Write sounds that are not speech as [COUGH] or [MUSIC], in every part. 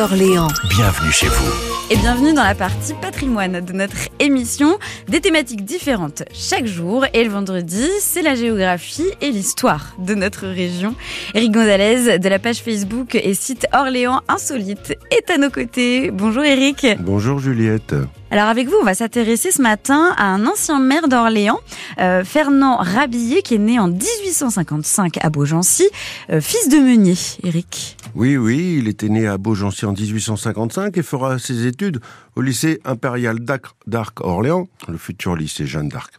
Orléans. Bienvenue chez vous. Et bienvenue dans la partie patrimoine de notre émission. Des thématiques différentes chaque jour. Et le vendredi, c'est la géographie et l'histoire de notre région. Eric Gonzalez de la page Facebook et site Orléans Insolite est à nos côtés. Bonjour Eric. Bonjour Juliette. Alors avec vous, on va s'intéresser ce matin à un ancien maire d'Orléans, euh, Fernand Rabillet, qui est né en 1855 à Beaugency, euh, fils de meunier, Eric. Oui, oui, il était né à Beaugency en 1855 et fera ses études au lycée impérial d'Arc Orléans, le futur lycée Jeanne d'Arc.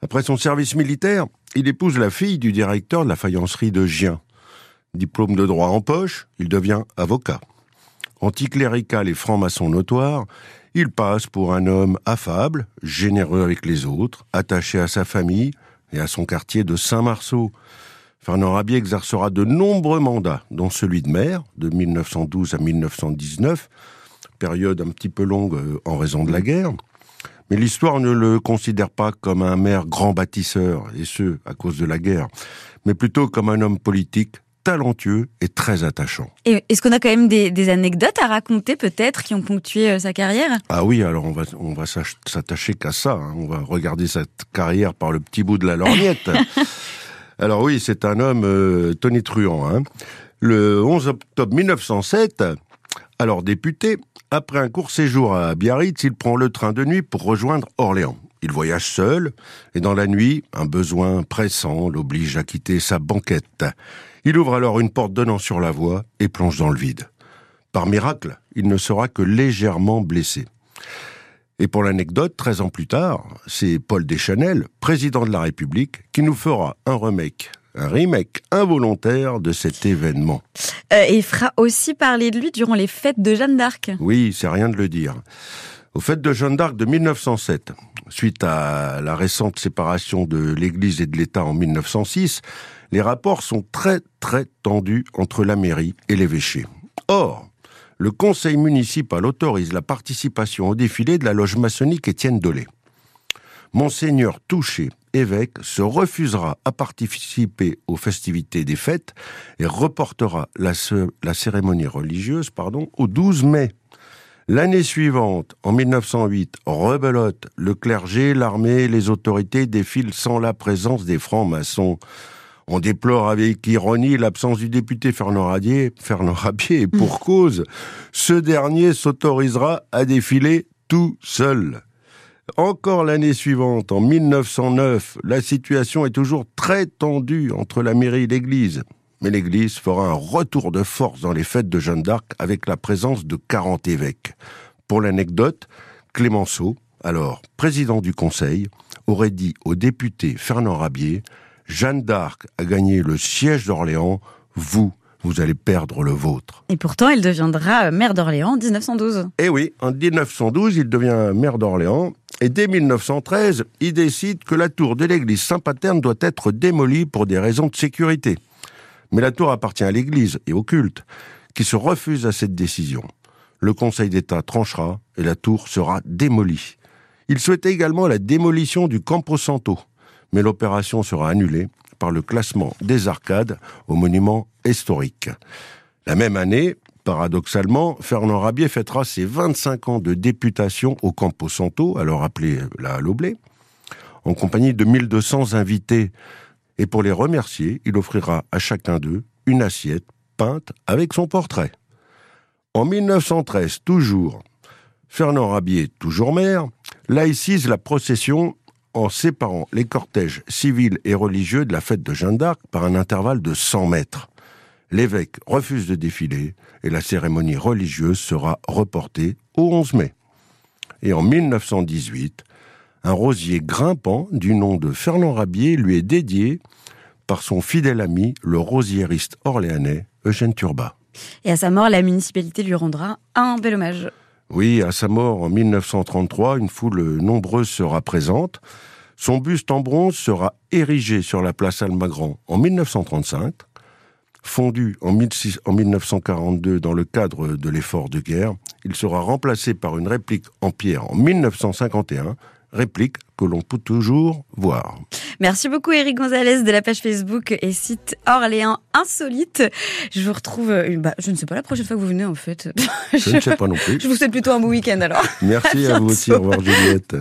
Après son service militaire, il épouse la fille du directeur de la faïencerie de Gien. Diplôme de droit en poche, il devient avocat. Anticlérical et franc-maçon notoire, il passe pour un homme affable, généreux avec les autres, attaché à sa famille et à son quartier de Saint-Marceau. Fernand Rabier exercera de nombreux mandats, dont celui de maire, de 1912 à 1919, période un petit peu longue euh, en raison de la guerre. Mais l'histoire ne le considère pas comme un maire grand bâtisseur, et ce, à cause de la guerre, mais plutôt comme un homme politique talentueux et très attachant. Et est-ce qu'on a quand même des, anecdotes à raconter peut-être qui ont ponctué euh, sa carrière? Ah oui, alors on va, on va s'attacher qu'à ça. Hein. On va regarder cette carrière par le petit bout de la lorgnette. [LAUGHS] alors oui, c'est un homme euh, Tony Truant. Hein. Le 11 octobre 1907, alors député, après un court séjour à Biarritz, il prend le train de nuit pour rejoindre Orléans. Il voyage seul, et dans la nuit, un besoin pressant l'oblige à quitter sa banquette. Il ouvre alors une porte donnant sur la voie et plonge dans le vide. Par miracle, il ne sera que légèrement blessé. Et pour l'anecdote, 13 ans plus tard, c'est Paul Deschanel, président de la République, qui nous fera un remake, un remake involontaire de cet événement. Euh, et il fera aussi parler de lui durant les fêtes de Jeanne d'Arc. Oui, c'est rien de le dire. Aux fêtes de Jeanne d'Arc de 1907, suite à la récente séparation de l'Église et de l'État en 1906, les rapports sont très très tendus entre la mairie et l'évêché. Or, le conseil municipal autorise la participation au défilé de la loge maçonnique Étienne Dolé. Monseigneur Touché, évêque, se refusera à participer aux festivités des fêtes et reportera la, cérémonie religieuse au 12 mai. L'année suivante, en 1908, rebelote, le clergé, l'armée, les autorités défilent sans la présence des francs-maçons. On déplore avec ironie l'absence du député Fernand Rabier, Fernand Rabier, et pour mm. cause, ce dernier s'autorisera à défiler tout seul. Encore l'année suivante, en 1909, la situation est toujours très tendue entre la mairie et l'église. Mais l'église fera un retour de force dans les fêtes de Jeanne d'Arc avec la présence de 40 évêques. Pour l'anecdote, Clémenceau, alors président du conseil, aurait dit au député Fernand Rabier Jeanne d'Arc a gagné le siège d'Orléans, vous, vous allez perdre le vôtre. Et pourtant, il deviendra maire d'Orléans en 1912. Eh oui, en 1912, il devient maire d'Orléans. Et dès 1913, il décide que la tour de l'église Saint-Paterne doit être démolie pour des raisons de sécurité. Mais la tour appartient à l'église et au culte, qui se refuse à cette décision. Le Conseil d'État tranchera et la tour sera démolie. Il souhaitait également la démolition du Campo Santo, mais l'opération sera annulée par le classement des arcades au monument historique. La même année, paradoxalement, Fernand Rabier fêtera ses 25 ans de députation au Campo Santo, alors appelé la Loblé, en compagnie de 1200 invités. Et pour les remercier, il offrira à chacun d'eux une assiette peinte avec son portrait. En 1913, toujours, Fernand Rabier, toujours maire, laïcise la procession en séparant les cortèges civils et religieux de la fête de Jeanne d'Arc par un intervalle de 100 mètres. L'évêque refuse de défiler et la cérémonie religieuse sera reportée au 11 mai. Et en 1918, un rosier grimpant du nom de Fernand Rabier lui est dédié par son fidèle ami, le rosiériste orléanais Eugène Turbat. Et à sa mort, la municipalité lui rendra un bel hommage. Oui, à sa mort en 1933, une foule nombreuse sera présente. Son buste en bronze sera érigé sur la place Almagran en 1935, fondu en, 1942 dans le cadre de l'effort de guerre. Il sera remplacé par une réplique en pierre en 1951 répliques que l'on peut toujours voir. Merci beaucoup Eric Gonzalez de la page Facebook et site Orléans Insolite. Je vous retrouve, euh, bah, je ne sais pas la prochaine fois que vous venez en fait. Je, ne sais pas non plus. [LAUGHS] Je vous souhaite plutôt un bon week-end alors. Merci à, à vous aussi, au revoir Juliette.